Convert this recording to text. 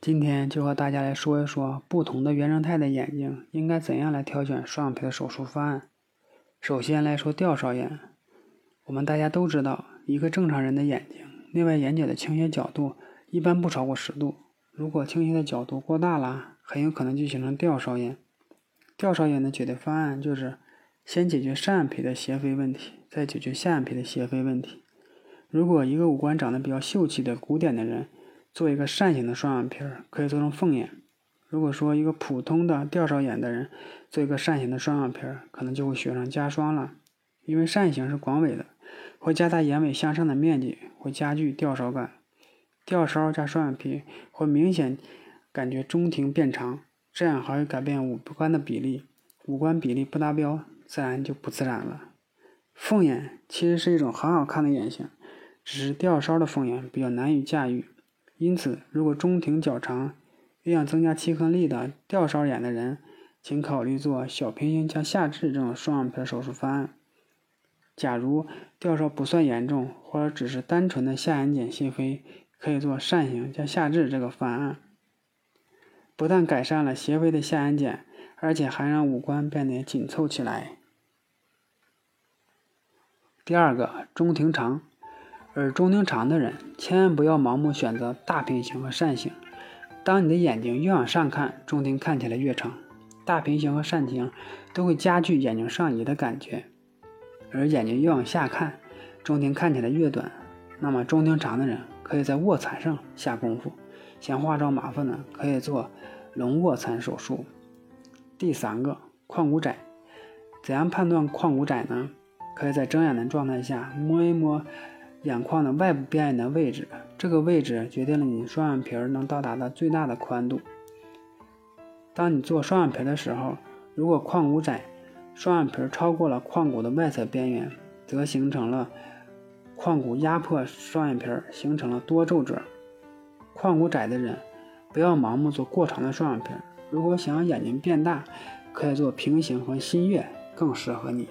今天就和大家来说一说不同的原生态的眼睛应该怎样来挑选双眼皮的手术方案。首先来说吊梢眼，我们大家都知道，一个正常人的眼睛内外眼角的倾斜角度一般不超过十度，如果倾斜的角度过大了，很有可能就形成吊梢眼。吊梢眼的解决方案就是先解决上眼皮的斜飞问题，再解决下眼皮的斜飞问题。如果一个五官长得比较秀气的古典的人，做一个扇形的双眼皮儿，可以做成凤眼。如果说一个普通的吊梢眼的人，做一个扇形的双眼皮儿，可能就会雪上加霜了。因为扇形是广尾的，会加大眼尾向上的面积，会加剧吊梢感。吊梢加双眼皮会明显感觉中庭变长，这样还会改变五官的比例，五官比例不达标，自然就不自然了。凤眼其实是一种很好看的眼型。只是吊梢的凤眼比较难以驾驭，因此，如果中庭较长又想增加亲和力的吊梢眼的人，请考虑做小平行加下至这种双眼皮手术方案。假如吊梢不算严重，或者只是单纯的下眼睑斜飞，可以做扇形加下至这个方案，不但改善了斜飞的下眼睑，而且还让五官变得紧凑起来。第二个，中庭长。而中庭长的人，千万不要盲目选择大平行和扇形。当你的眼睛越往上看，中庭看起来越长。大平行和扇形都会加剧眼睛上移的感觉。而眼睛越往下看，中庭看起来越短。那么中庭长的人可以在卧蚕上下功夫。嫌化妆麻烦呢，可以做隆卧蚕手术。第三个，眶骨窄。怎样判断眶骨窄呢？可以在睁眼的状态下摸一摸。眼眶的外部边缘的位置，这个位置决定了你双眼皮能到达的最大的宽度。当你做双眼皮的时候，如果眶骨窄，双眼皮超过了眶骨的外侧边缘，则形成了眶骨压迫双眼皮，形成了多皱褶。眶骨窄的人不要盲目做过长的双眼皮。如果想要眼睛变大，可以做平行和新月，更适合你。